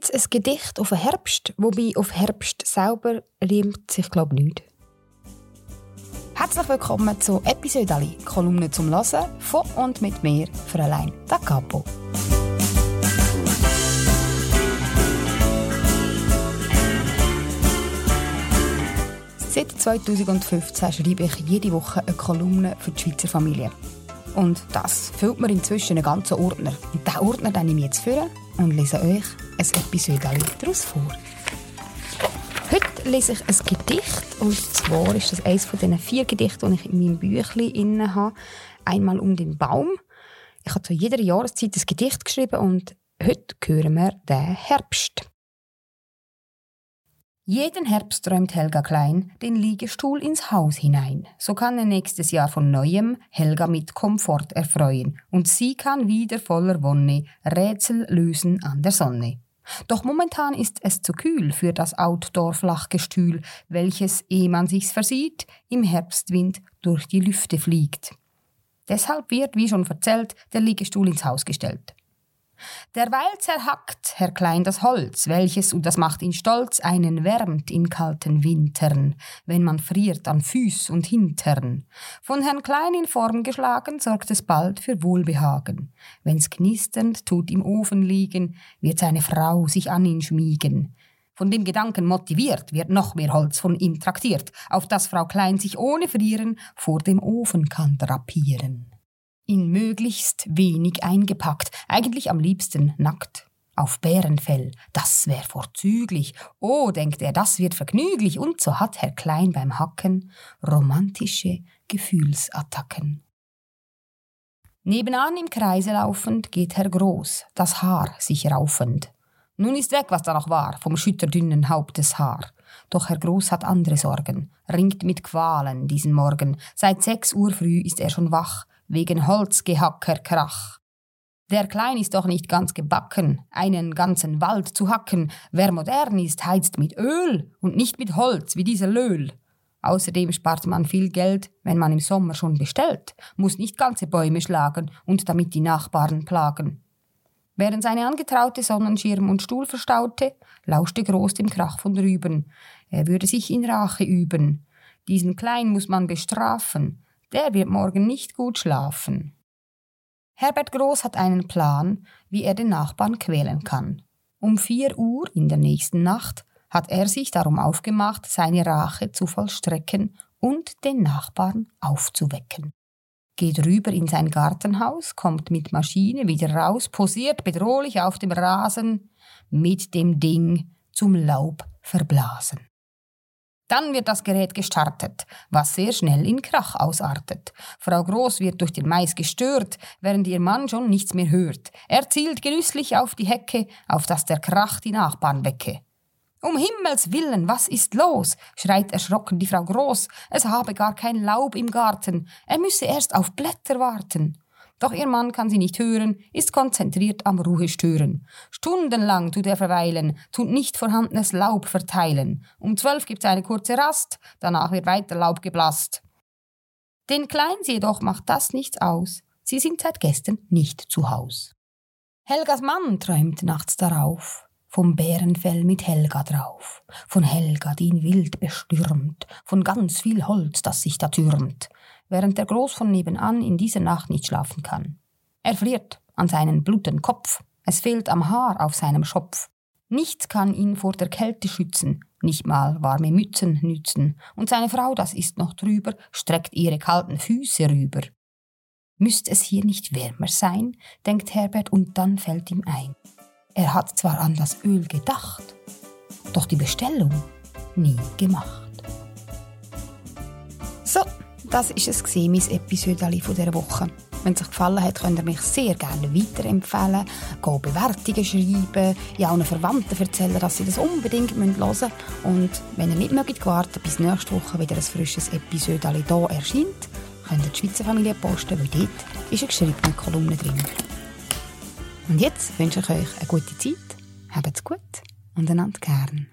gibt es ein Gedicht auf den Herbst, wobei auf Herbst selber riemt sich, glaube ich, nicht. Herzlich willkommen zu Episode Ali, Kolumne zum Hören von und mit mir, Fräulein Da Capo. Seit 2015 schreibe ich jede Woche eine Kolumne für die Schweizer Familie. Und das füllt mir inzwischen einen ganzen Ordner. Und diesen Ordner nehme ich jetzt vor und lese euch ein Episode daraus vor. Heute lese ich ein Gedicht. Und zwar ist das eines von diesen vier Gedichten, die ich in meinem Büchlein habe. Einmal um den Baum. Ich habe zu jeder Jahreszeit ein Gedicht geschrieben und heute hören wir den Herbst. Jeden Herbst träumt Helga Klein den Liegestuhl ins Haus hinein. So kann er nächstes Jahr von neuem Helga mit Komfort erfreuen und sie kann wieder voller Wonne Rätsel lösen an der Sonne. Doch momentan ist es zu kühl für das Outdoor-Flachgestühl, welches, ehe man sich's versieht, im Herbstwind durch die Lüfte fliegt. Deshalb wird, wie schon erzählt, der Liegestuhl ins Haus gestellt. Derweil zerhackt Herr Klein das Holz, welches, und das macht ihn stolz, einen wärmt in kalten Wintern, wenn man friert an Füß und Hintern. Von Herrn Klein in Form geschlagen, sorgt es bald für Wohlbehagen. Wenn's knisternd tut im Ofen liegen, wird seine Frau sich an ihn schmiegen. Von dem Gedanken motiviert wird noch mehr Holz von ihm traktiert, auf das Frau Klein sich ohne Frieren vor dem Ofen kann drapieren in möglichst wenig eingepackt, eigentlich am liebsten nackt. Auf Bärenfell, das wär vorzüglich. Oh, denkt er, das wird vergnüglich. Und so hat Herr Klein beim Hacken romantische Gefühlsattacken. Nebenan im Kreise laufend geht Herr Groß, das Haar sich raufend. Nun ist weg, was da noch war, vom schütterdünnen Haupteshaar. Doch Herr Groß hat andere Sorgen, ringt mit Qualen diesen Morgen. Seit sechs Uhr früh ist er schon wach, wegen Holzgehackerkrach. Der Klein ist doch nicht ganz gebacken, einen ganzen Wald zu hacken. Wer modern ist, heizt mit Öl und nicht mit Holz wie dieser Löhl. Außerdem spart man viel Geld, wenn man im Sommer schon bestellt, muss nicht ganze Bäume schlagen und damit die Nachbarn plagen. Während seine angetraute Sonnenschirm und Stuhl verstaute, lauschte groß dem Krach von drüben. Er würde sich in Rache üben. Diesen Klein muss man bestrafen, der wird morgen nicht gut schlafen. Herbert Groß hat einen Plan, wie er den Nachbarn quälen kann. Um vier Uhr in der nächsten Nacht hat er sich darum aufgemacht, seine Rache zu vollstrecken und den Nachbarn aufzuwecken. Geht rüber in sein Gartenhaus, kommt mit Maschine wieder raus, posiert bedrohlich auf dem Rasen, mit dem Ding zum Laub verblasen. Dann wird das Gerät gestartet, was sehr schnell in Krach ausartet. Frau Groß wird durch den Mais gestört, während ihr Mann schon nichts mehr hört. Er zielt genüsslich auf die Hecke, auf dass der Krach die Nachbarn wecke. Um Himmels willen, was ist los? schreit erschrocken die Frau Groß. Es habe gar kein Laub im Garten. Er müsse erst auf Blätter warten. Doch ihr Mann kann sie nicht hören, ist konzentriert am Ruhestören. Stundenlang tut er verweilen, tut nicht vorhandenes Laub verteilen. Um zwölf gibt's eine kurze Rast, danach wird weiter Laub geblasst. Den Kleins jedoch macht das nichts aus. Sie sind seit gestern nicht zu Haus. Helgas Mann träumt nachts darauf, vom Bärenfell mit Helga drauf, von Helga, die ihn wild bestürmt, von ganz viel Holz, das sich da türmt, während der Groß von nebenan in dieser Nacht nicht schlafen kann. Er friert an seinen bluten Kopf, es fehlt am Haar auf seinem Schopf. Nichts kann ihn vor der Kälte schützen, nicht mal warme Mützen nützen, und seine Frau, das ist noch drüber, streckt ihre kalten Füße rüber. Müsste es hier nicht wärmer sein, denkt Herbert, und dann fällt ihm ein. Er hat zwar an das Öl gedacht, doch die Bestellung nie gemacht. So, das ist es mein Episode dieser Woche. Wenn es euch gefallen hat, könnt ihr mich sehr gerne weiterempfehlen, go Bewertungen schreiben, ja auch Verwandten erzählen, dass sie das unbedingt hören müssen. Und wenn ihr nicht mögt warten, bis nächste Woche wieder ein frisches Episode hier erscheint, könnt ihr die Schweizer Familie posten, weil dort ist eine geschriebene Kolumne drin. Und jetzt wünsche ich euch eine gute Zeit, habt's gut und einander gern.